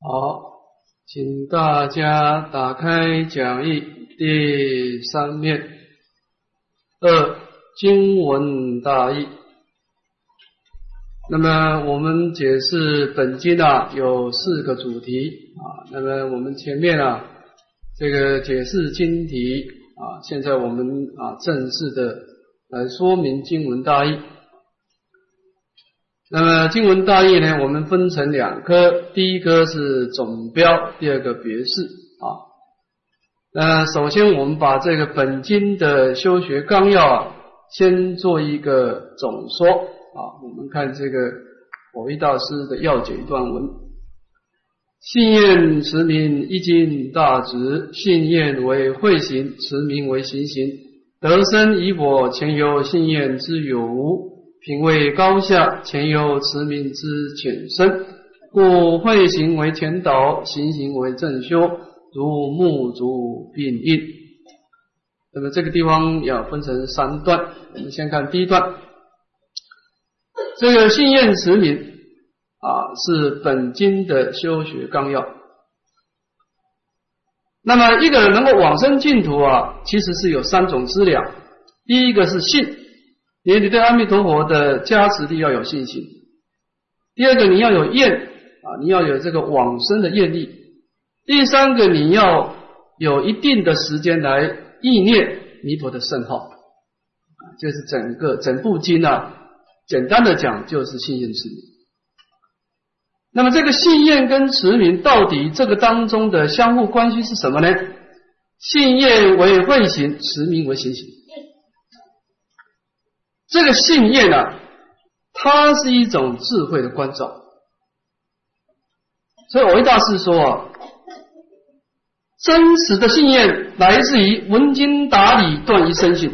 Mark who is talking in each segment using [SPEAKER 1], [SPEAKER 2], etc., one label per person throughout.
[SPEAKER 1] 好，请大家打开讲义第三面二经文大义。那么我们解释本经啊有四个主题啊。那么我们前面啊这个解释经题啊，现在我们啊正式的来说明经文大义。那么经文大意呢，我们分成两科，第一科是总标，第二个别释啊。呃首先我们把这个本经的修学纲要啊，先做一个总说啊。我们看这个佛一大师的要解段文：信愿持名一经大直，信愿为会行，持名为行行。得生以我前有信愿之有无？品位高下，前有持名之浅深，故会行为前导，行行为正修，如木竹并印。那么这个地方要分成三段，我们先看第一段。这个信愿持名啊，是本经的修学纲要。那么一个人能够往生净土啊，其实是有三种资粮。第一个是信。因为你对阿弥陀佛的加持力要有信心。第二个，你要有愿啊，你要有这个往生的愿力。第三个，你要有一定的时间来意念弥陀的圣号，就是整个整部经啊，简单的讲就是信愿持名。那么这个信愿跟持名到底这个当中的相互关系是什么呢？信愿为会行，持名为行行。这个信念呢，它是一种智慧的关照。所以，我一大师说啊，真实的信念来自于闻经达理，断于生信，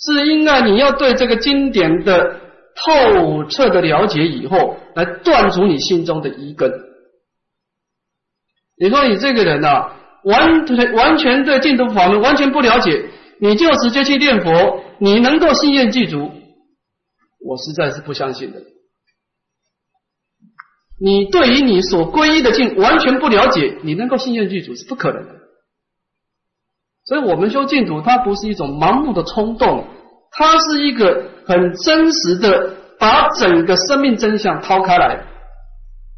[SPEAKER 1] 是应该你要对这个经典的透彻的了解以后，来断除你心中的疑根。你说你这个人呐，完全完全对净土法门完全不了解。你就直接去念佛，你能够信愿具足？我实在是不相信的。你对于你所皈依的境完全不了解，你能够信愿具足是不可能的。所以，我们修净土，它不是一种盲目的冲动，它是一个很真实的，把整个生命真相掏开来。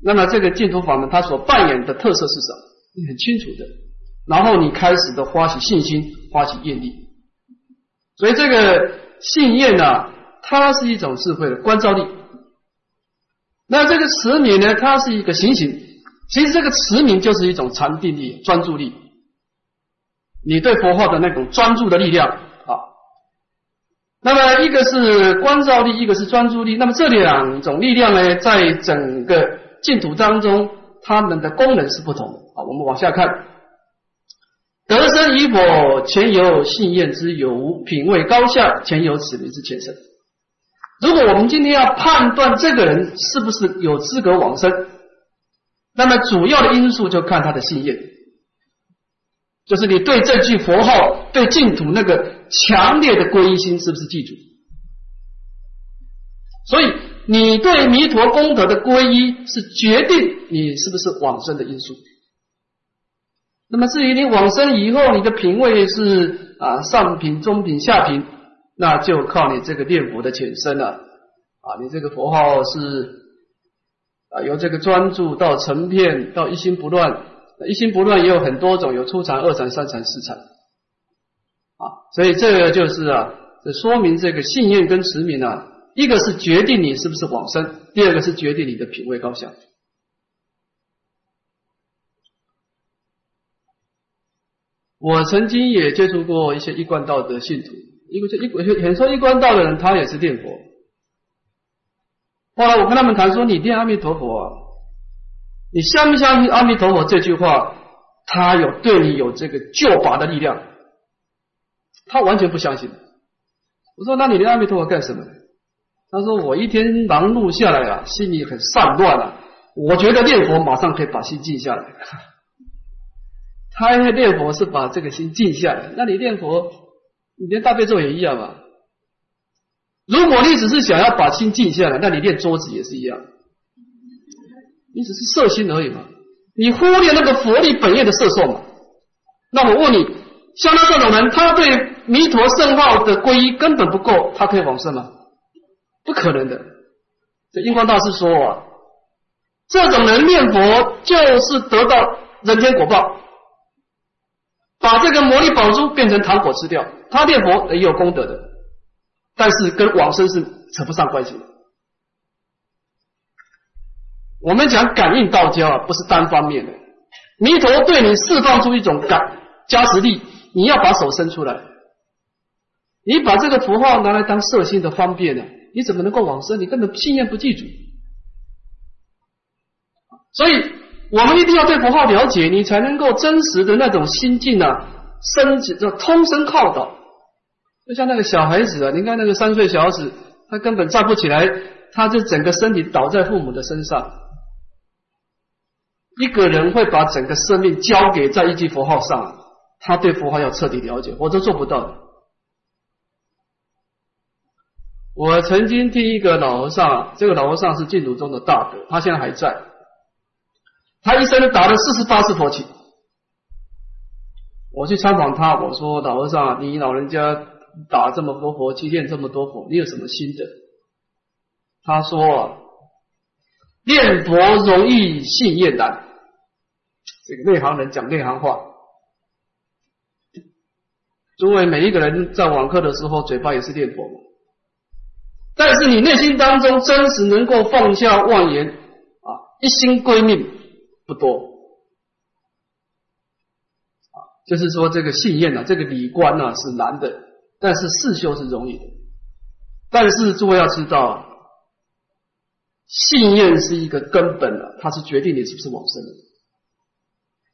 [SPEAKER 1] 那么，这个净土法门它所扮演的特色是什么？你很清楚的。然后，你开始的发起信心，发起愿力。所以这个信念呢，它是一种智慧的关照力。那这个持名呢，它是一个行行。其实这个持名就是一种禅定力、专注力。你对佛号的那种专注的力量啊。那么一个是关照力，一个是专注力。那么这两种力量呢，在整个净土当中，它们的功能是不同的。好，我们往下看。得生与否，前有信愿之有无；品位高下，前有此名之前生。如果我们今天要判断这个人是不是有资格往生，那么主要的因素就看他的信愿，就是你对这句佛号、对净土那个强烈的皈依心是不是记住？所以，你对弥陀功德的皈依是决定你是不是往生的因素。那么至于你往生以后，你的品位是啊上品、中品、下品，那就靠你这个念佛的浅深了啊。你这个佛号是啊由这个专注到成片到一心不乱，一心不乱也有很多种，有初禅、二禅、三禅、四禅啊。所以这个就是啊，这说明这个信念跟持名啊，一个是决定你是不是往生，第二个是决定你的品位高下。我曾经也接触过一些一贯道的信徒，一个就一很说一贯道的人，他也是念佛。后来我跟他们谈说：“你念阿弥陀佛，啊，你相不相信阿弥陀佛这句话？他有对你有这个救拔的力量？”他完全不相信。我说：“那你念阿弥陀佛干什么？”他说：“我一天忙碌下来啊，心里很散乱啊，我觉得念佛马上可以把心静下来。”他念佛是把这个心静下来，那你念佛，你念大悲咒也一样嘛。如果你只是想要把心静下来，那你念桌子也是一样。你只是色心而已嘛，你忽略那个佛力本业的色受嘛。那我问你，像他这种人，他对弥陀圣号的皈依根本不够，他可以往生吗？不可能的。这印光大师说啊，这种人念佛就是得到人间果报，把这个魔力宝珠变成糖果吃掉。他念佛也有功德的，但是跟往生是扯不上关系的。我们讲感应道交啊，不是单方面的。弥陀对你释放出一种感加持力，你要把手伸出来。你把这个符号拿来当色心的方便呢？你怎么能够往生？你根本信念不记住。所以，我们一定要对符号了解，你才能够真实的那种心境啊，升起就通身靠倒。就像那个小孩子啊，你看那个三岁小孩子，他根本站不起来，他就整个身体倒在父母的身上。一个人会把整个生命交给在一句符号上，他对符号要彻底了解，我都做不到的。我曾经听一个老和尚，这个老和尚是净土中的大德，他现在还在。他一生打了四十八次佛七。我去参访他，我说老和尚，你老人家打这么多佛七，练这么多佛，你有什么心得？他说：念佛容易信业难。这个内行人讲内行话，诸位每一个人在网课的时候，嘴巴也是念佛，但是你内心当中真实能够放下妄言啊，一心归命不多啊，就是说这个信念呢，这个理观呢是难的，但是事修是容易的。但是诸位要知道，信念是一个根本的，它是决定你是不是往生的。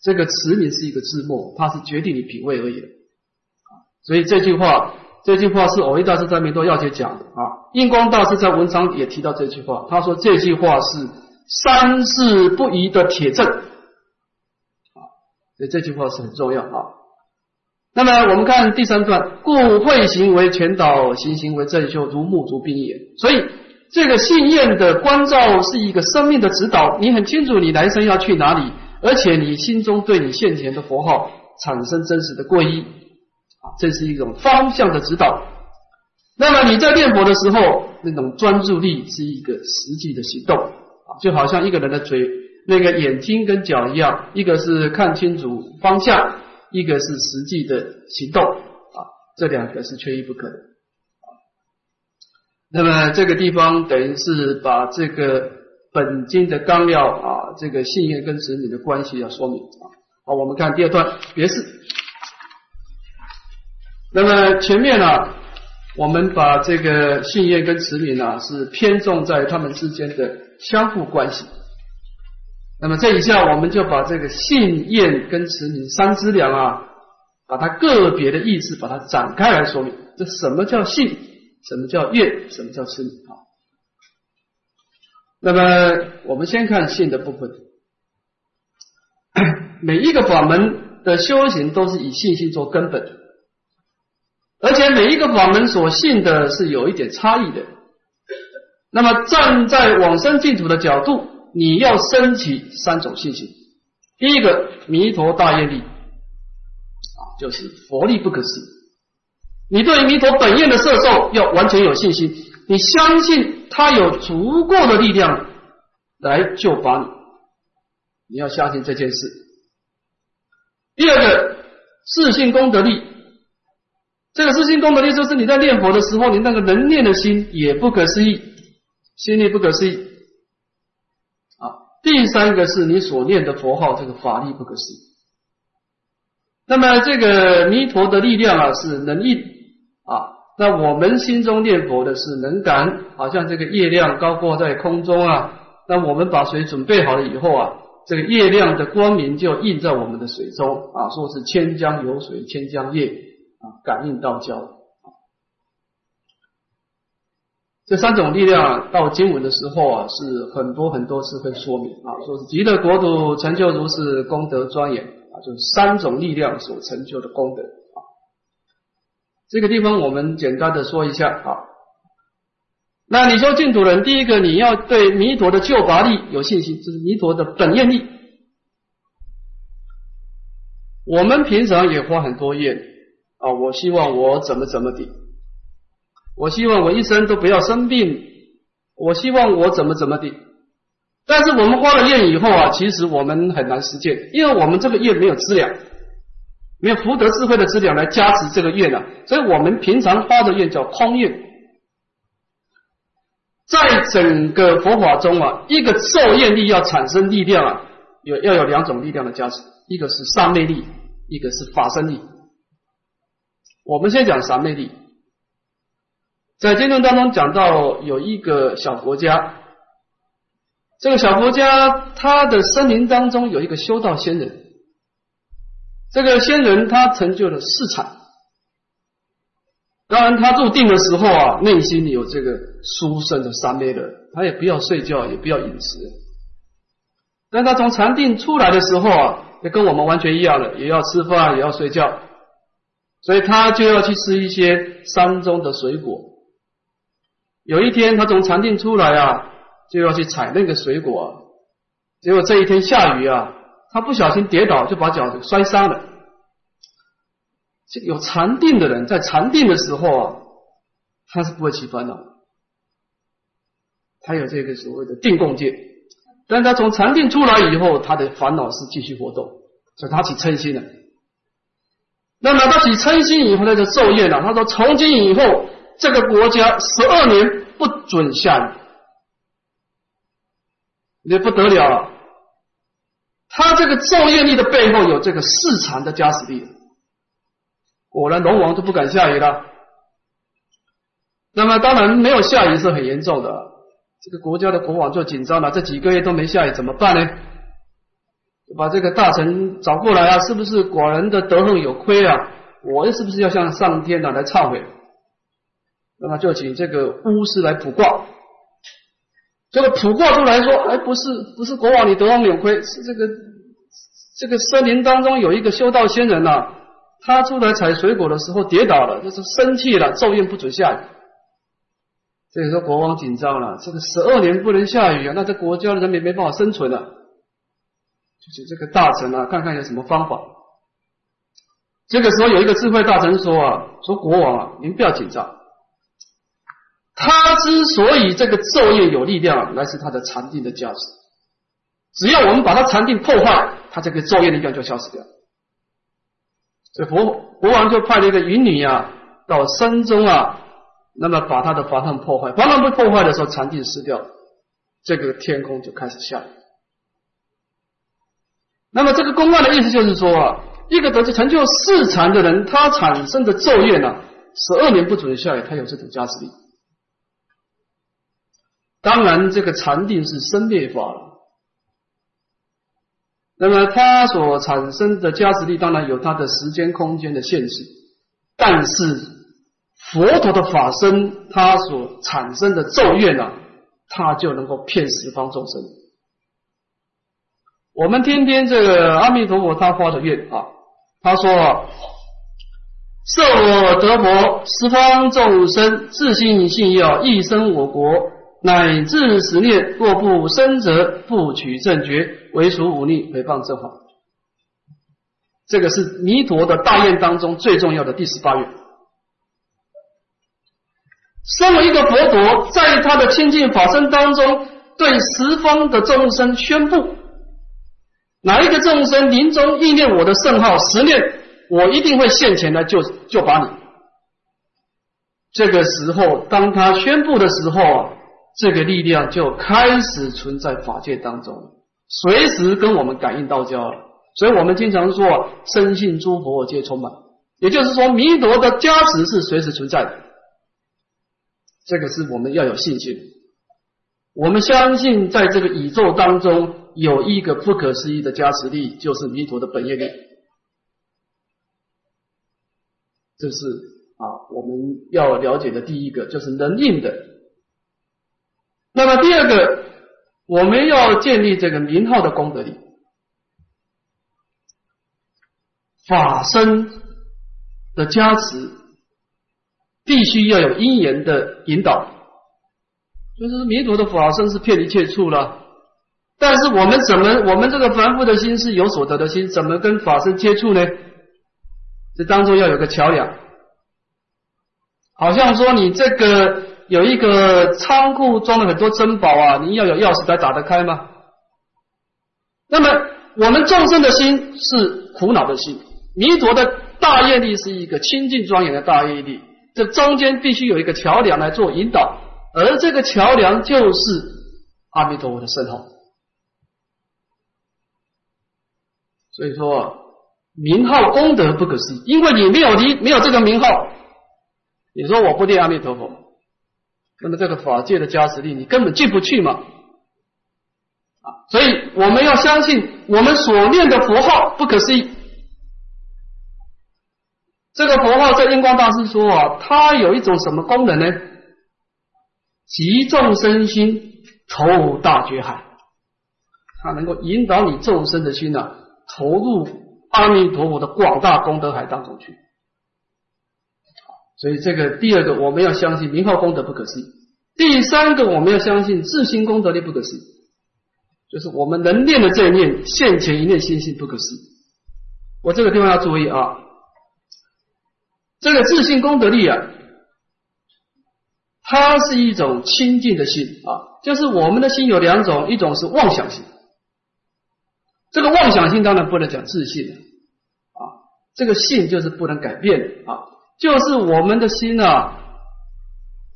[SPEAKER 1] 这个词名是一个字幕，它是决定你品味而已的所以这句话，这句话是偶一大师在弥陀要解讲的啊。印光大师在文章也提到这句话，他说这句话是三世不移的铁证啊。所以这句话是很重要啊。那么我们看第三段，故会行为全导，行行为正修，如木足冰也。所以这个信念的关照是一个生命的指导，你很清楚你来生要去哪里。而且你心中对你现前的佛号产生真实的皈依啊，这是一种方向的指导。那么你在念佛的时候，那种专注力是一个实际的行动，就好像一个人的嘴、那个眼睛跟脚一样，一个是看清楚方向，一个是实际的行动啊，这两个是缺一不可的。那么这个地方等于是把这个。本经的纲要啊，这个信愿跟子女的关系要说明啊。好，我们看第二段别是。那么前面呢，我们把这个信愿跟子女呢是偏重在他们之间的相互关系。那么这一下，我们就把这个信愿跟子女三资粮啊，把它个别的意思把它展开来说明。这什么叫信？什么叫愿？什么叫慈女？啊？那么，我们先看信的部分。每一个法门的修行都是以信心做根本，而且每一个法门所信的是有一点差异的。那么，站在往生净土的角度，你要升起三种信心。第一个，弥陀大愿力啊，就是佛力不可思议。你对弥陀本愿的摄受要完全有信心，你相信。他有足够的力量来救拔你，你要相信这件事。第二个，自信功德力，这个自信功德力就是你在念佛的时候，你那个能念的心也不可思议，心力不可思议。啊，第三个是你所念的佛号，这个法力不可思议。那么这个弥陀的力量啊，是能应啊。那我们心中念佛的是能感，好像这个月亮高挂在空中啊。那我们把水准备好了以后啊，这个月亮的光明就映在我们的水中啊，说是千江有水千江月啊，感应道交。这三种力量到经文的时候啊，是很多很多次会说明啊，说是极乐国土成就如是功德庄严啊，就是三种力量所成就的功德啊。这个地方我们简单的说一下啊，那你说净土人，第一个你要对弥陀的救拔力有信心，这是弥陀的本愿力。我们平常也花很多愿啊，我希望我怎么怎么的，我希望我一生都不要生病，我希望我怎么怎么的。但是我们发了愿以后啊，其实我们很难实践，因为我们这个愿没有资粮，没有福德智慧的资粮来加持这个愿啊，所以我们平常发的愿叫空愿。在整个佛法中啊，一个咒愿力要产生力量啊，有要有两种力量的加持，一个是三昧力，一个是法身力。我们先讲三昧力，在经论当中讲到有一个小国家，这个小国家他的森林当中有一个修道仙人，这个仙人他成就了四禅。当然，他入定的时候啊，内心里有这个殊胜的三昧的，他也不要睡觉，也不要饮食。但他从禅定出来的时候啊，也跟我们完全一样的，也要吃饭，也要睡觉，所以他就要去吃一些山中的水果。有一天，他从禅定出来啊，就要去采那个水果，结果这一天下雨啊，他不小心跌倒，就把脚摔伤了。这有禅定的人，在禅定的时候啊，他是不会起烦恼，他有这个所谓的定共界。但他从禅定出来以后，他的烦恼是继续活动，所以他起嗔心了。那么他起嗔心以后，他就受业了。他说：“从今以后，这个国家十二年不准下雨。”也不得了了，他这个造业力的背后有这个市场的加持力。果然，龙王都不敢下雨了。那么，当然没有下雨是很严重的。这个国家的国王就紧张了，这几个月都没下雨，怎么办呢？把这个大臣找过来啊，是不是寡人的德行有亏啊？我是不是要向上天呢来忏悔？那么就请这个巫师来卜卦。这个卜卦出来说，哎，不是，不是国王你德王有亏，是这个这个森林当中有一个修道仙人呐。他出来采水果的时候跌倒了，就是生气了，咒怨不准下雨。所以说国王紧张了，这个十二年不能下雨啊，那这国家的人民没办法生存了。就是这个大臣啊，看看有什么方法。这个时候有一个智慧大臣说啊，说国王啊，您不要紧张。他之所以这个昼夜有力量，来自他的禅定的价值。只要我们把他禅定破坏，他这个昼夜力量就消失掉。这国国王就派了一个云女啊，到山中啊，那么把他的法堂破坏。法堂被破坏的时候，禅定失掉，这个天空就开始下雨。那么这个公案的意思就是说啊，一个得知成就四禅的人，他产生的昼夜呢，十二年不准下雨，他有这种加持力。当然，这个禅定是生灭法了。那么它所产生的加持力，当然有它的时间空间的限制，但是佛陀的法身，它所产生的咒怨啊，它就能够骗十方众生。我们天天这个阿弥陀佛他发的愿啊，他说：“设我得佛，十方众生自信信要一生我国。”乃至十念，若不生则不取正觉，为属忤逆诽谤正法。这个是弥陀的大愿当中最重要的第十八愿。身为一个佛陀，在他的清净法身当中，对十方的众生宣布：哪一个众生临终意念我的圣号十念，我一定会现前来救救把你。这个时候，当他宣布的时候啊。这个力量就开始存在法界当中，随时跟我们感应道交了。所以我们经常说，深信诸佛皆充满，也就是说，弥陀的加持是随时存在的。这个是我们要有信心。我们相信，在这个宇宙当中有一个不可思议的加持力，就是弥陀的本业力。这是啊，我们要了解的第一个，就是能应的。那么第二个，我们要建立这个名号的功德力，法身的加持，必须要有因缘的引导。就是弥陀的法身是骗一切处了。但是我们怎么，我们这个凡夫的心是有所得的心，怎么跟法身接触呢？这当中要有个桥梁。好像说你这个有一个仓库装了很多珍宝啊，你要有钥匙才打得开吗？那么我们众生的心是苦恼的心，弥陀的大愿力是一个清净庄严的大愿力，这中间必须有一个桥梁来做引导，而这个桥梁就是阿弥陀佛的圣号。所以说名号功德不可思议，因为你没有你没有这个名号，你说我不念阿弥陀佛，那么这个法界的加持力你根本进不去嘛啊！所以我们要相信我们所念的佛号不可思议。这个佛号在印光大师说啊，它有一种什么功能呢？集众生心投大觉海，它能够引导你众生的心啊。投入阿弥陀佛的广大功德海当中去，所以这个第二个我们要相信名号功德不可思议。第三个我们要相信自心功德力不可思议，就是我们能念的这一念现前一念心性不可思议。我这个地方要注意啊，这个自信功德力啊，它是一种清净的心啊，就是我们的心有两种，一种是妄想心。这个妄想性当然不能讲自信啊，这个性就是不能改变的啊，就是我们的心啊，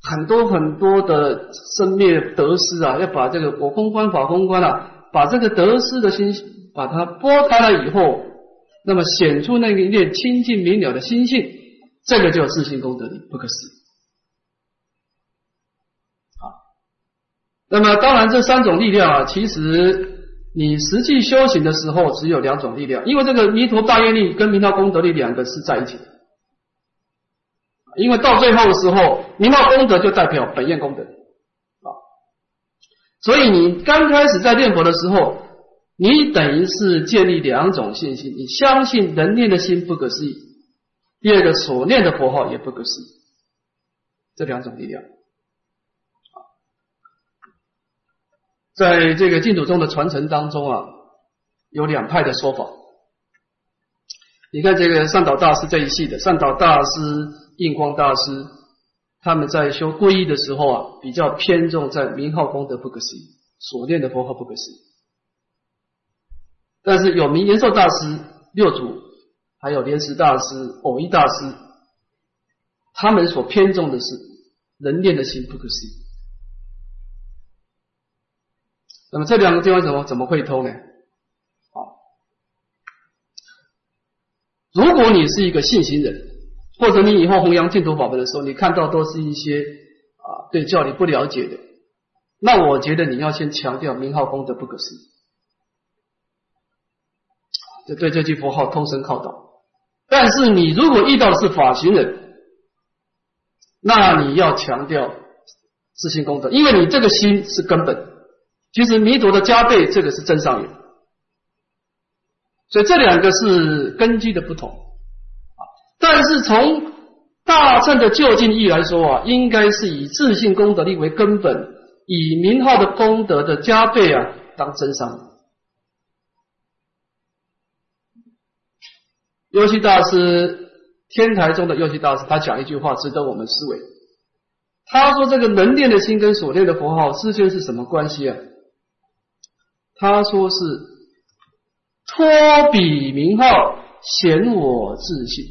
[SPEAKER 1] 很多很多的生灭得失啊，要把这个我空观法空观啊，把这个得失的心把它拨开了以后，那么显出那一念清净明了的心性，这个叫自信功德力，不可思议。那么当然这三种力量啊，其实。你实际修行的时候，只有两种力量，因为这个弥陀大愿力跟明道功德力两个是在一起的。因为到最后的时候，明道功德就代表本愿功德啊，所以你刚开始在念佛的时候，你等于是建立两种信心：你相信人念的心不可思议，第二个所念的佛号也不可思议，这两种力量。在这个净土宗的传承当中啊，有两派的说法。你看这个善导大师这一系的善导大师、印光大师，他们在修皈依的时候啊，比较偏重在名号功德不可思议，所念的佛号不可思议。但是有名延寿大师、六祖，还有莲池大师、偶一大师，他们所偏重的是人念的心不可思议。那么这两个地方怎么怎么会通呢？好，如果你是一个信行人，或者你以后弘扬净土法门的时候，你看到都是一些啊对教理不了解的，那我觉得你要先强调名号功德不可思议，就对这句佛号通声靠道。但是你如果遇到的是法行人，那你要强调自信功德，因为你这个心是根本。其实弥陀的加倍，这个是真上缘，所以这两个是根基的不同。但是从大乘的就近义来说啊，应该是以自信功德力为根本，以名号的功德的加倍啊当真上。优西大师，天台中的优西大师，他讲一句话值得我们思维。他说：“这个能念的心跟所念的佛号之间是什么关系啊？”他说是托比名号显我自信，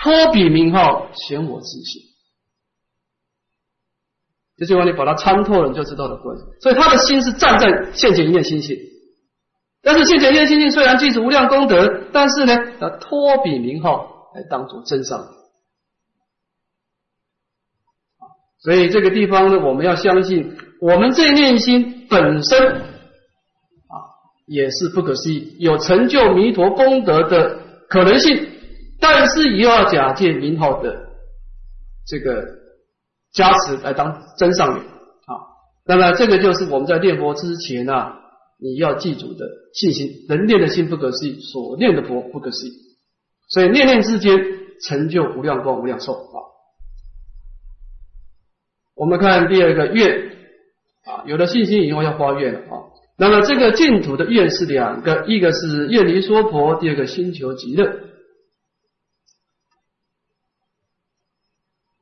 [SPEAKER 1] 托比名号显我自信，这句话你把它参透了，你就知道的关系。所以他的心是站在现前一念心性，但是现前一念心性虽然具足无量功德，但是呢，他托比名号来当做真上。所以这个地方呢，我们要相信。我们这一念心本身啊，也是不可思议，有成就弥陀功德的可能性，但是也要假借名号的这个加持来当真上缘啊。那么这个就是我们在念佛之前啊，你要记住的信心：人念的心不可思议，所念的佛不可思议。所以念念之间成就无量光、无量寿啊。我们看第二个愿啊，有了信心以后要发愿了啊。那么这个净土的愿是两个，一个是愿离娑婆，第二个心求极乐。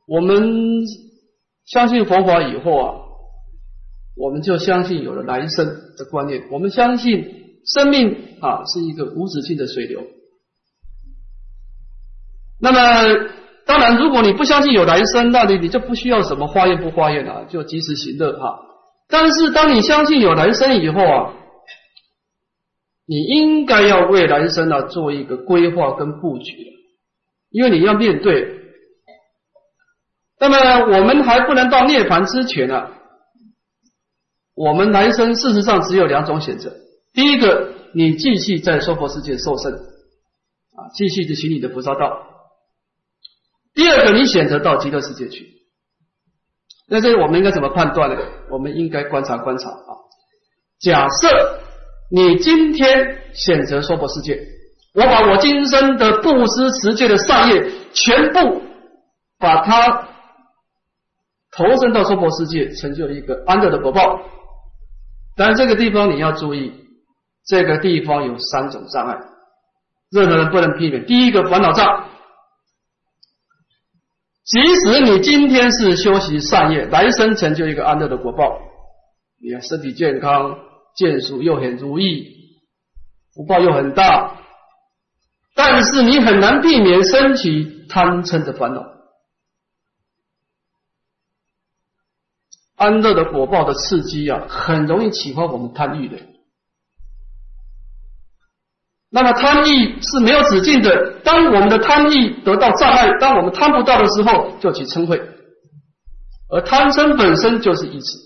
[SPEAKER 1] 我们相信佛法以后啊，我们就相信有了来生的观念。我们相信生命啊是一个无止境的水流。那么，当然，如果你不相信有来生，那你你就不需要什么化验不化验了，就及时行乐哈。但是，当你相信有来生以后啊，你应该要为来生啊做一个规划跟布局，因为你要面对。那么，我们还不能到涅槃之前啊，我们来生事实上只有两种选择：第一个，你继续在娑婆世界受生啊，继续的行你的菩萨道。第二个，你选择到极乐世界去，那这我们应该怎么判断呢？我们应该观察观察啊。假设你今天选择娑婆世界，我把我今生的布施持戒的善业全部把它投身到娑婆世界，成就一个安乐的果报。但这个地方你要注意，这个地方有三种障碍，任何人不能避免。第一个烦恼障。即使你今天是修习善业，来生成就一个安乐的果报，你看身体健康，见属又很如意，福报又很大，但是你很难避免升起贪嗔的烦恼。安乐的果报的刺激啊，很容易启发我们贪欲的。那么贪欲是没有止境的。当我们的贪欲得到障碍，当我们贪不到的时候，就起嗔恚。而贪嗔本身就是一次。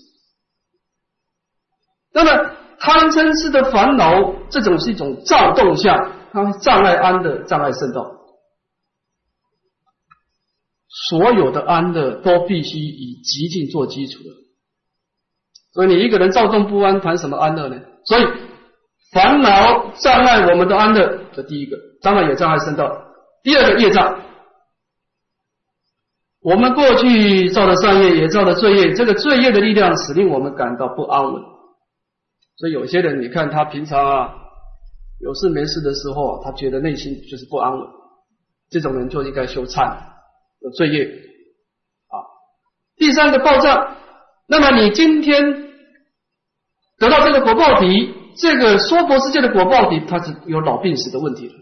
[SPEAKER 1] 那么贪嗔痴的烦恼，这种是一种躁动相，它障碍安的，障碍圣道。所有的安的都必须以极境做基础的。所以你一个人躁动不安，谈什么安乐呢？所以。烦恼障碍我们的安乐，这第一个障碍也障碍圣道。第二个业障，我们过去造的善业也造的罪业，这个罪业的力量使令我们感到不安稳。所以有些人，你看他平常啊有事没事的时候，他觉得内心就是不安稳，这种人就应该修忏，有罪业啊。第三个报障，那么你今天得到这个果报体。这个娑婆世界的果报体，它是有老病死的问题的。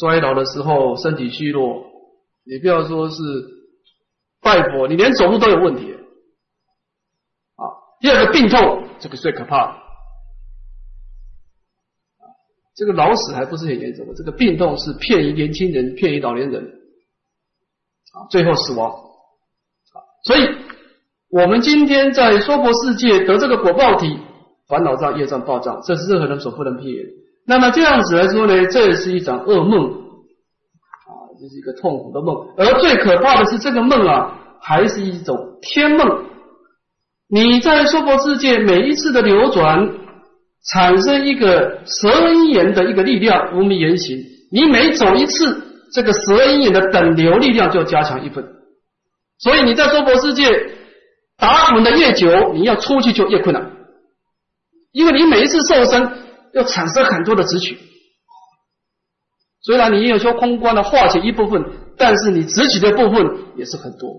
[SPEAKER 1] 衰老的时候身体虚弱，你不要说是拜佛，你连走路都有问题。啊，第二个病痛，这个最可怕。这个老死还不是很严重，这个病痛是骗于年轻人，骗于老年人，啊，最后死亡。所以。我们今天在娑婆世界得这个果报体，烦恼障、业障、报障，这是任何人所不能避免。那么这样子来说呢，这也是一场噩梦啊，这是一个痛苦的梦。而最可怕的是，这个梦啊，还是一种天梦。你在娑婆世界每一次的流转，产生一个蛇因眼的一个力量，无名言行。你每走一次，这个蛇因眼的等流力量就加强一分。所以你在娑婆世界。打滚的越久，你要出去就越困难，因为你每一次受身要产生很多的执取。虽然你有修空观的化解一部分，但是你执取的部分也是很多。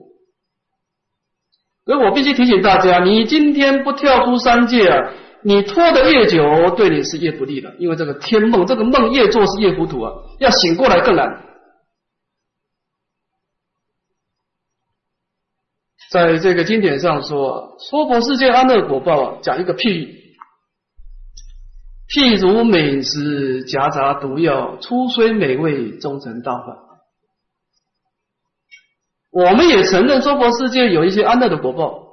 [SPEAKER 1] 所以我必须提醒大家，你今天不跳出三界啊，你拖得越久，对你是越不利的。因为这个天梦，这个梦越做是越糊涂啊，要醒过来更难。在这个经典上说，娑婆世界安乐果报，讲一个譬喻，譬如美食夹杂毒药，初虽美味，终成大患。我们也承认娑婆世界有一些安乐的果报，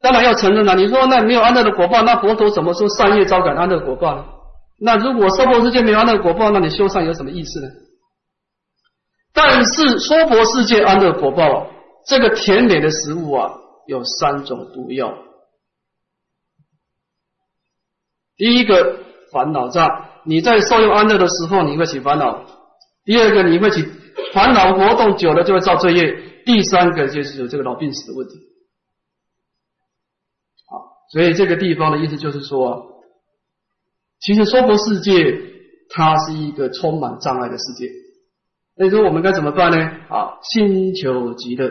[SPEAKER 1] 当然要承认了。你说那没有安乐的果报，那佛陀怎么说善业招感安乐果报呢？那如果娑婆世界没有安乐果报，那你修善有什么意思呢？但是娑婆世界安乐果报。这个甜美的食物啊，有三种毒药。第一个烦恼障，你在受用安乐的时候，你会起烦恼；第二个，你会起烦恼活动久了就会造罪业；第三个就是有这个老病死的问题。好，所以这个地方的意思就是说，其实娑婆世界它是一个充满障碍的世界。那说我们该怎么办呢？啊，心求极乐，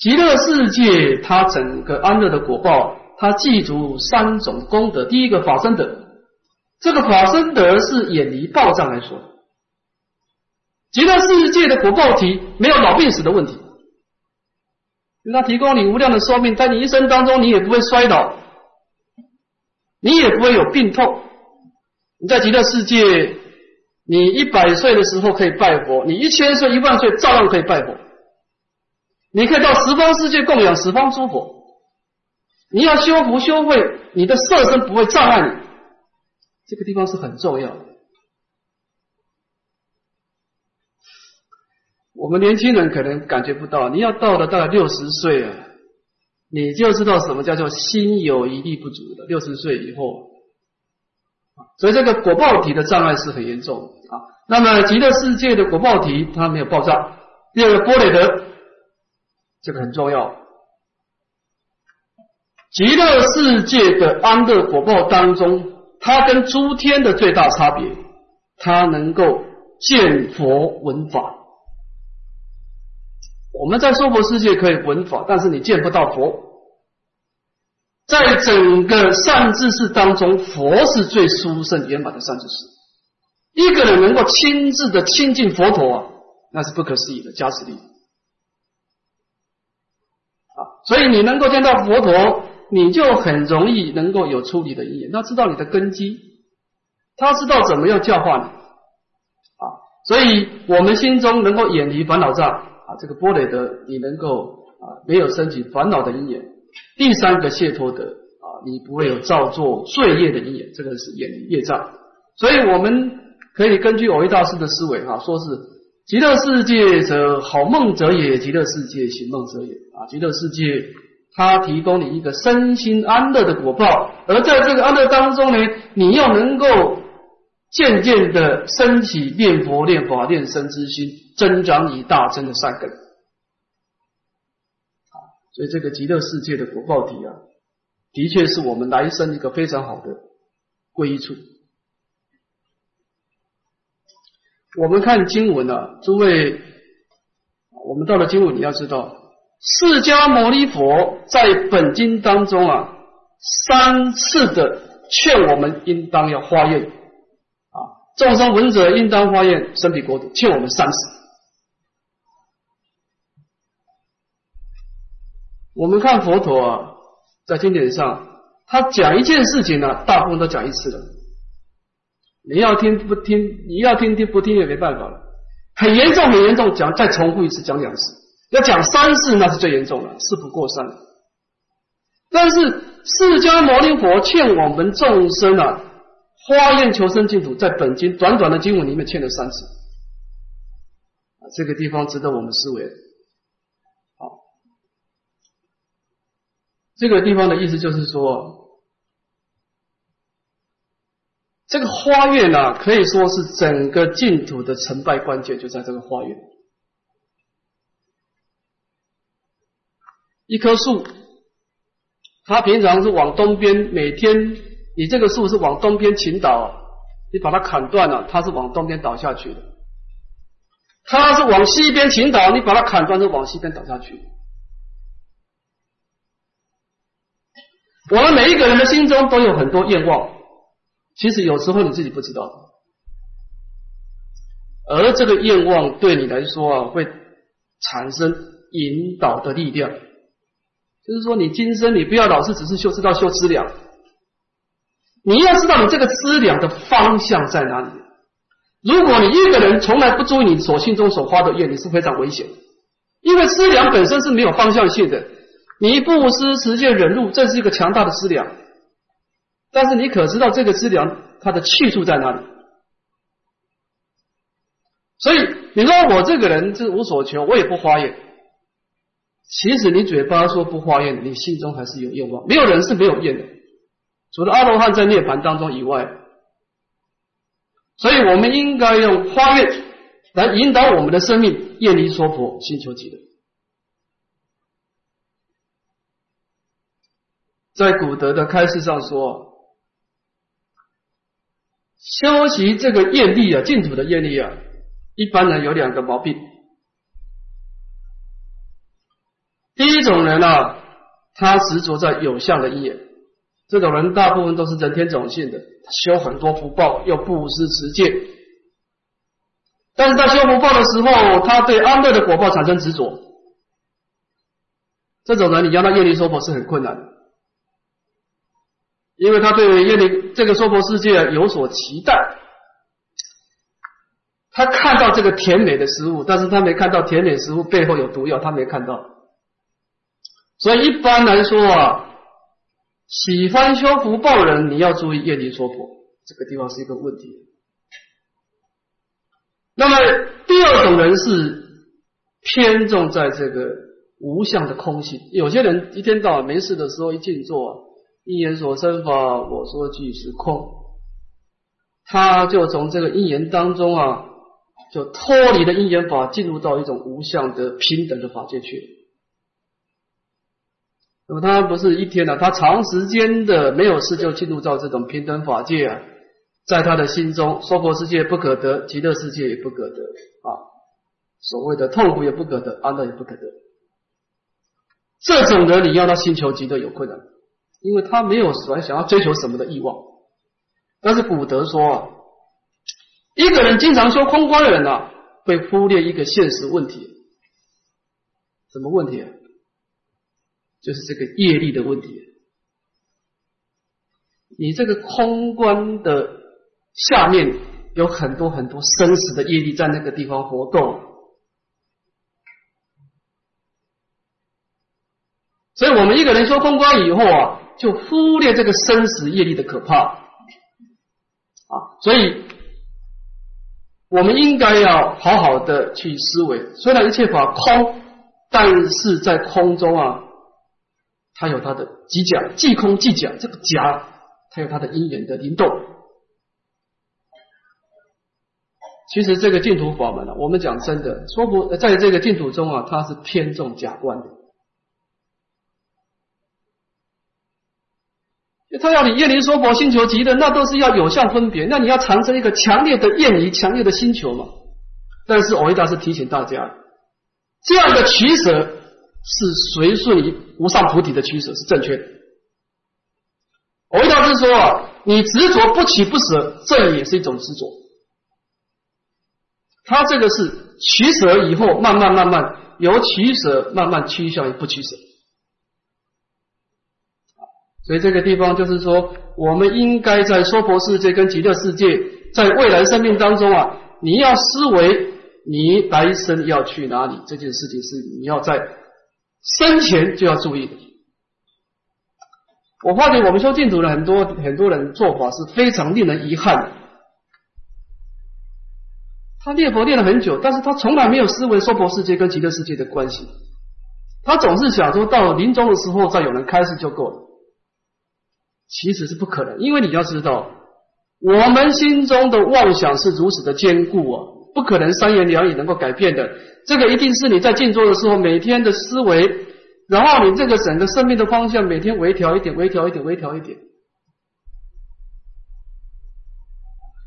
[SPEAKER 1] 极乐世界它整个安乐的果报，它记住三种功德。第一个法身德，这个法身德是远离报障来说。极乐世界的果报体没有老病死的问题，它提供你无量的寿命，在你一生当中你也不会衰老，你也不会有病痛。你在极乐世界，你一百岁的时候可以拜佛，你一千岁、一万岁照样可以拜佛。你可以到十方世界供养十方诸佛。你要修福修慧，你的色身不会障碍你。这个地方是很重要的。我们年轻人可能感觉不到，你要到了大概六十岁啊，你就知道什么叫做心有余力不足的。六十岁以后，所以这个果报体的障碍是很严重啊。那么极乐世界的果报体它没有爆炸。第二个波雷德，这个很重要。极乐世界的安乐果报当中，它跟诸天的最大差别，它能够见佛闻法。我们在娑婆世界可以闻法，但是你见不到佛。在整个善知识当中，佛是最殊胜圆满的善知识。一个人能够亲自的亲近佛陀啊，那是不可思议的加持力。所以你能够见到佛陀，你就很容易能够有处理的因缘。他知道你的根基，他知道怎么样教化你。啊，所以我们心中能够远离烦恼障。啊，这个波雷德，你能够啊没有升起烦恼的因缘；第三个谢托德啊，你不会有造作罪业的因缘，这个是远离业障。所以我们可以根据偶一大师的思维哈，说是极乐世界者好梦者也，极乐世界行梦者也啊。极乐世界它提供你一个身心安乐的果报，而在这个安乐当中呢，你要能够渐渐的升起念佛、念法、念身之心。增长以大增的善根，啊，所以这个极乐世界的果报体啊，的确是我们来生一个非常好的归处。我们看经文啊，诸位，我们到了经文，你要知道，释迦牟尼佛在本经当中啊，三次的劝我们应当要发愿啊，众生闻者应当发愿，身体国土，劝我们三次。我们看佛陀啊，在经典上，他讲一件事情呢，大部分都讲一次了。你要听不听？你要听听不听也没办法了。很严重，很严重，讲再重复一次，讲两次，要讲三次那是最严重了，事不过三。但是释迦牟尼佛欠我们众生啊，花愿求生净土，在本经短短的经文里面欠了三次，这个地方值得我们思维。好这个地方的意思就是说，这个花园呢，可以说是整个净土的成败关键，就在这个花园。一棵树，它平常是往东边，每天你这个树是往东边倾倒，你把它砍断了，它是往东边倒下去的；它是往西边倾倒，你把它砍断，是往西边倒下去。我们每一个人的心中都有很多愿望，其实有时候你自己不知道，而这个愿望对你来说啊，会产生引导的力量。就是说，你今生你不要老是只是修知道修资粮，你要知道你这个资粮的方向在哪里。如果你一个人从来不注意你所心中所发的愿，你是非常危险，因为资粮本身是没有方向性的。你布施、持戒、忍辱，这是一个强大的资粮。但是你可知道这个资粮它的去处在哪里？所以你说我这个人是无所求，我也不花愿。其实你嘴巴说不花愿，你心中还是有愿望。没有人是没有愿的，除了阿罗汉在涅盘当中以外。所以我们应该用花愿来引导我们的生命厌离娑婆，心求极乐。在古德的开示上说，修习这个业力啊，净土的业力啊，一般人有两个毛病。第一种人啊，他执着在有相的因缘，这种人大部分都是人天种性的，修很多福报，又不施持戒，但是在修福报的时候，他对安乐的果报产生执着，这种人你要他业力说破是很困难的。因为他对耶利这个娑婆世界有所期待，他看到这个甜美的食物，但是他没看到甜美食物背后有毒药，他没看到。所以一般来说啊，喜欢修福报人，你要注意耶利娑婆这个地方是一个问题。那么第二种人是偏重在这个无相的空性，有些人一天到晚没事的时候一静坐。因缘所生法，我说即是空。他就从这个因缘当中啊，就脱离了因缘法，进入到一种无相的平等的法界去。那么他不是一天啊，他长时间的没有事就进入到这种平等法界啊，在他的心中，娑婆世界不可得，极乐世界也不可得啊，所谓的痛苦也不可得，安乐也不可得。这种人，你要他心求极乐有困难。因为他没有说想要追求什么的欲望，但是古德说啊，一个人经常说空观的人啊，会忽略一个现实问题，什么问题啊？就是这个业力的问题。你这个空观的下面有很多很多生死的业力在那个地方活动，所以我们一个人说空观以后啊。就忽略这个生死业力的可怕啊，所以我们应该要好好的去思维。虽然一切法空，但是在空中啊，它有它的即假，即空即假。这个假，它有它的因缘的灵动。其实这个净土法门啊，我们讲真的，说不在这个净土中啊，它是偏重假观的。他要你厌离娑婆心求极乐，那都是要有效分别。那你要产生一个强烈的厌离、强烈的心求嘛？但是藕益大师提醒大家，这样的取舍是随顺于无上菩提的取舍是正确的。藕益大师说啊，你执着不取不舍，这也是一种执着。他这个是取舍以后，慢慢慢慢由取舍慢慢趋向于不取舍。所以这个地方就是说，我们应该在娑婆世界跟极乐世界，在未来生命当中啊，你要思维你来生要去哪里这件事情，是你要在生前就要注意的。我发觉我们修净土的很多很多人做法是非常令人遗憾的。他念佛念了很久，但是他从来没有思维娑婆世界跟极乐世界的关系，他总是想说到临终的时候再有人开示就够了。其实是不可能，因为你要知道，我们心中的妄想是如此的坚固啊，不可能三言两语能够改变的。这个一定是你在静坐的时候每天的思维，然后你这个整个生命的方向每天微调一点，微调一点，微调一点，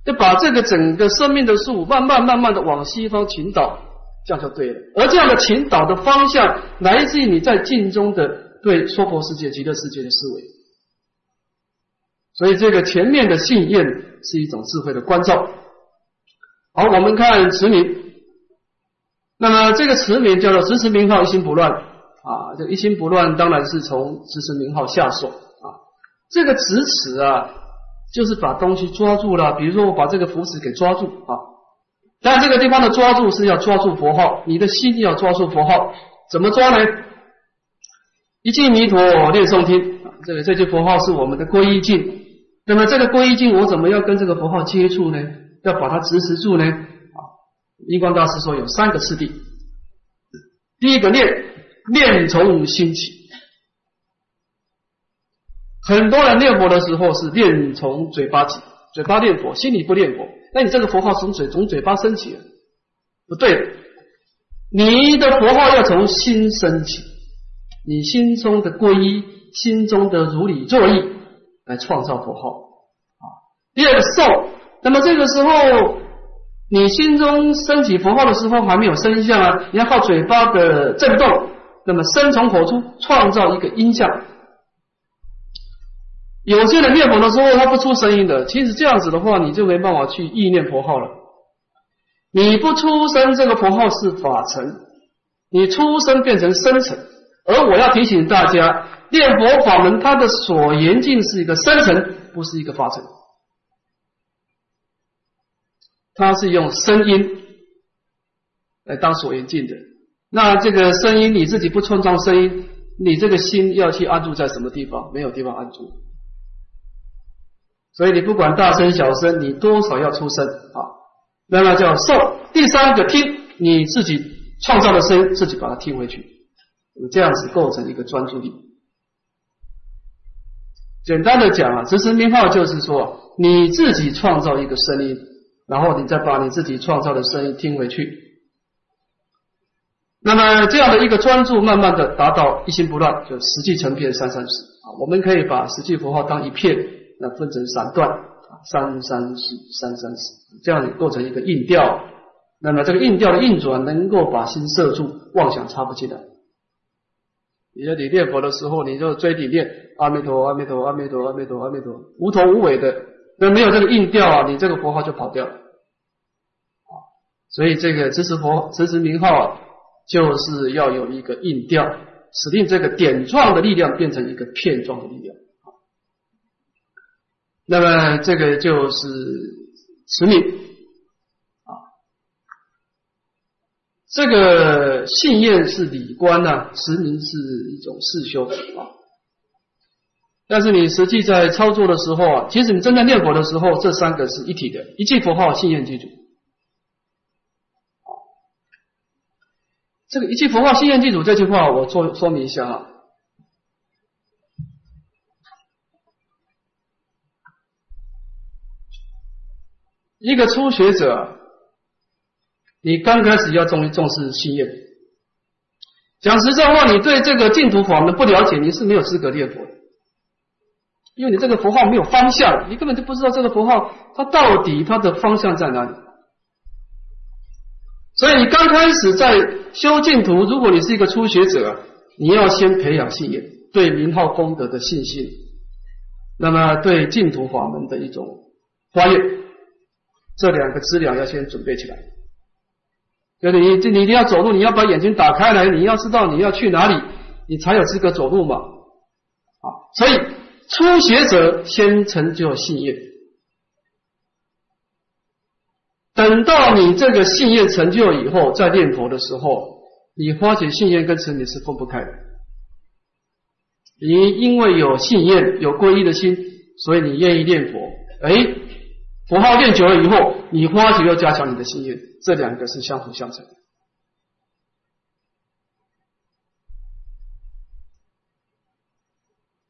[SPEAKER 1] 就把这个整个生命的树慢慢慢慢的往西方倾倒，这样就对了。而这样的倾倒的方向，来自于你在静中的对娑婆世界、极乐世界的思维。所以这个前面的信念是一种智慧的关照。好，我们看慈名。那么这个慈名叫做持持名号一心不乱啊，这一心不乱当然是从持持名号下手啊。这个执持啊，就是把东西抓住了，比如说我把这个符纸给抓住啊。但这个地方的抓住是要抓住佛号，你的心要抓住佛号，怎么抓呢？一记弥陀念诵听，这个这句佛号是我们的皈依境。那么这个皈依境，我怎么要跟这个佛号接触呢？要把它支持住呢？啊，印光大师说有三个次第。第一个念，念从心起。很多人念佛的时候是念从嘴巴起，嘴巴念佛，心里不念佛。那你这个佛号从嘴从嘴巴升起，不对，你的佛号要从心升起，你心中的皈依，心中的如理作意来创造佛号啊。第二个受，那么这个时候你心中升起佛号的时候还没有声相啊，你要靠嘴巴的震动，那么声从口出，创造一个音相。有些人念佛的时候他不出声音的，其实这样子的话，你就没办法去意念佛号了。你不出声，这个佛号是法尘；你出声变成声尘。而我要提醒大家，念佛法门它的所言境是一个声尘，不是一个法尘。它是用声音来当所言境的。那这个声音你自己不创造声音，你这个心要去安住在什么地方？没有地方安住。所以你不管大声小声，你多少要出声啊。那么叫受。第三个听，你自己创造的声音，自己把它听回去，这样子构成一个专注力。简单的讲啊，执持名号就是说，你自己创造一个声音，然后你再把你自己创造的声音听回去。那么这样的一个专注，慢慢的达到一心不乱，就实际成片三三十啊。我们可以把实际佛号当一片。那分成三段啊，三三四三三四，这样构成一个印调。那么这个印调的运转，能够把心摄住，妄想插不进来。你说你念佛的时候，你就追底念阿弥陀阿弥陀阿弥陀阿弥陀阿弥陀，无头无尾的，那没有这个印调啊，你这个佛号就跑掉了啊。所以这个支持佛支持名号，啊就是要有一个印调，使令这个点状的力量变成一个片状的力量。那么这个就是持名啊，这个信愿是理观呢，实名是一种事修啊。但是你实际在操作的时候啊，其实你正在念佛的时候，这三个是一体的，一句佛号信愿记住。这个一句佛号信愿记住这句话，我做说明一下啊。一个初学者，你刚开始要重重视心愿。讲实在话，你对这个净土法门不了解，你是没有资格念佛的，因为你这个佛号没有方向，你根本就不知道这个佛号它到底它的方向在哪里。所以你刚开始在修净土，如果你是一个初学者，你要先培养信念，对名号功德的信心，那么对净土法门的一种发愿。这两个资料要先准备起来。就你这你一定要走路，你要把眼睛打开来，你要知道你要去哪里，你才有资格走路嘛。啊，所以初学者先成就信业，等到你这个信业成就以后，再念佛的时候，你发觉信业跟成你是分不开的。你因为有信业、有皈依的心，所以你愿意念佛。哎。佛号念久了以后，你发觉要加强你的信愿，这两个是相辅相成。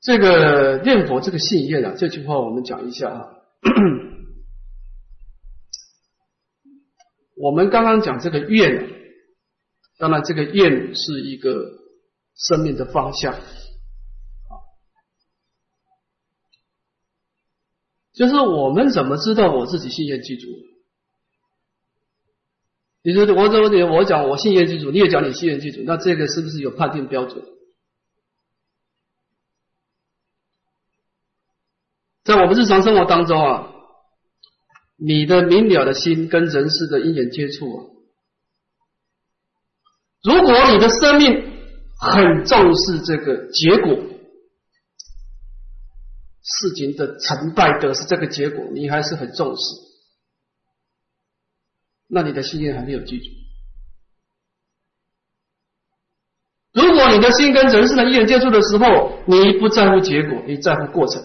[SPEAKER 1] 这个念佛这个信愿啊，这句话我们讲一下啊。我们刚刚讲这个愿，当然这个愿是一个生命的方向。就是我们怎么知道我自己信愿记住？你说我怎么我讲我信愿记住，你也讲你信愿记住，那这个是不是有判定标准？在我们日常生活当中啊，你的明了的心跟人世的因缘接触啊，如果你的生命很重视这个结果。事情的成败得失这个结果，你还是很重视，那你的心愿还没有记住。如果你的心跟人世的因缘接触的时候，你不在乎结果，你在乎过程。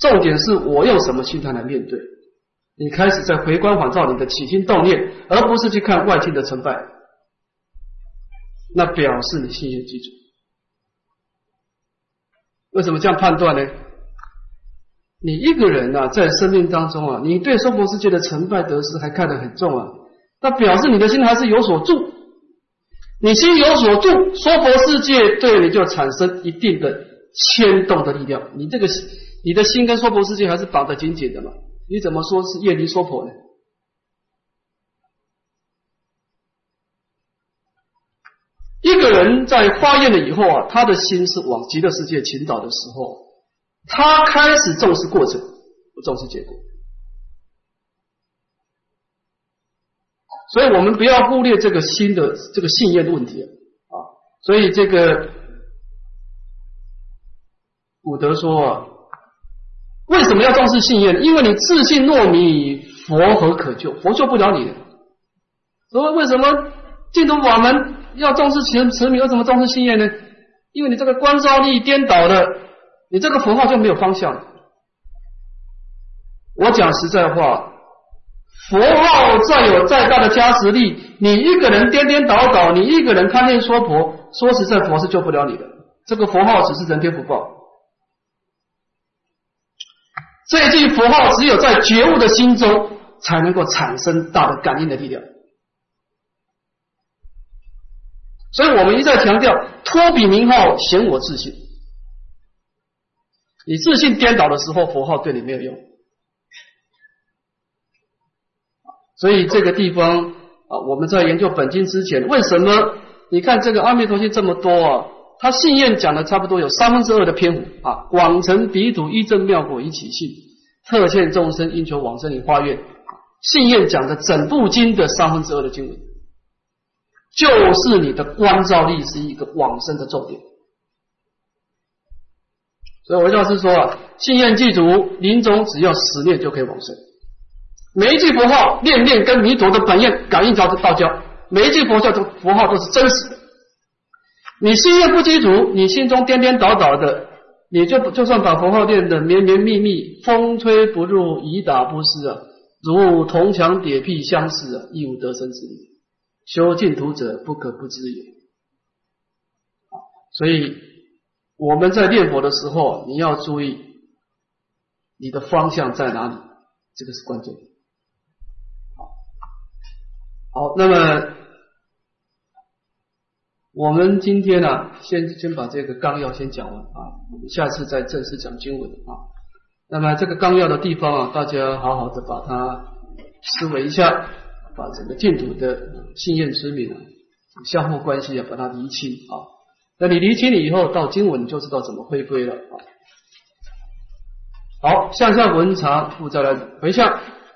[SPEAKER 1] 重点是我用什么心态来面对？你开始在回光返照你的起心动念，而不是去看外境的成败，那表示你心愿记住。为什么这样判断呢？你一个人呐，在生命当中啊，你对娑婆世界的成败得失还看得很重啊，那表示你的心还是有所住。你心有所住，娑婆世界对你就产生一定的牵动的力量。你这个你的心跟娑婆世界还是绑得紧紧的嘛？你怎么说是业离娑婆呢？一个人在发愿了以后啊，他的心是往极乐世界倾倒的时候，他开始重视过程，不重视结果。所以我们不要忽略这个新的这个信念的问题啊。所以这个古德说，为什么要重视信念？因为你自信糯米，佛何可救？佛救不了你。所以为什么净土法门要重视持持名？为什么重视信念呢？因为你这个观照力颠倒了，你这个佛号就没有方向。我讲实在话。佛号再有再大的加持力，你一个人颠颠倒倒，你一个人贪恋娑婆，说实在，佛是救不了你的。这个佛号只是人天福报，这句佛号只有在觉悟的心中才能够产生大的感应的力量。所以我们一再强调，托比名号显我自信。你自信颠倒的时候，佛号对你没有用。所以这个地方啊，我们在研究本经之前，为什么你看这个阿弥陀经这么多啊？他信愿讲的差不多有三分之二的篇幅啊，广成彼土一正妙果一起信，特现众生应求往生以化愿。信愿讲的整部经的三分之二的经文，就是你的观照力是一个往生的重点。所以我教师说啊，信愿记住，临终只要十念就可以往生。每一句佛号念念跟弥陀的本愿感应着道交，每一句佛教的佛号都是真实的。你心念不基础，你心中颠颠倒倒的，你就就算把佛号念的绵绵密密，风吹不入，雨打不湿啊，如铜墙铁壁相似啊，亦无得生之理。修净土者不可不知也。所以我们在念佛的时候，你要注意你的方向在哪里，这个是关键。好，那么我们今天呢，先先把这个纲要先讲完啊，我们下次再正式讲经文啊。那么这个纲要的地方啊，大家好好的把它思维一下，把整个净土的信愿之名啊，相互关系啊，把它理清啊。那你理清了以后，到经文就知道怎么回归了啊。好，向下文长复再来回向。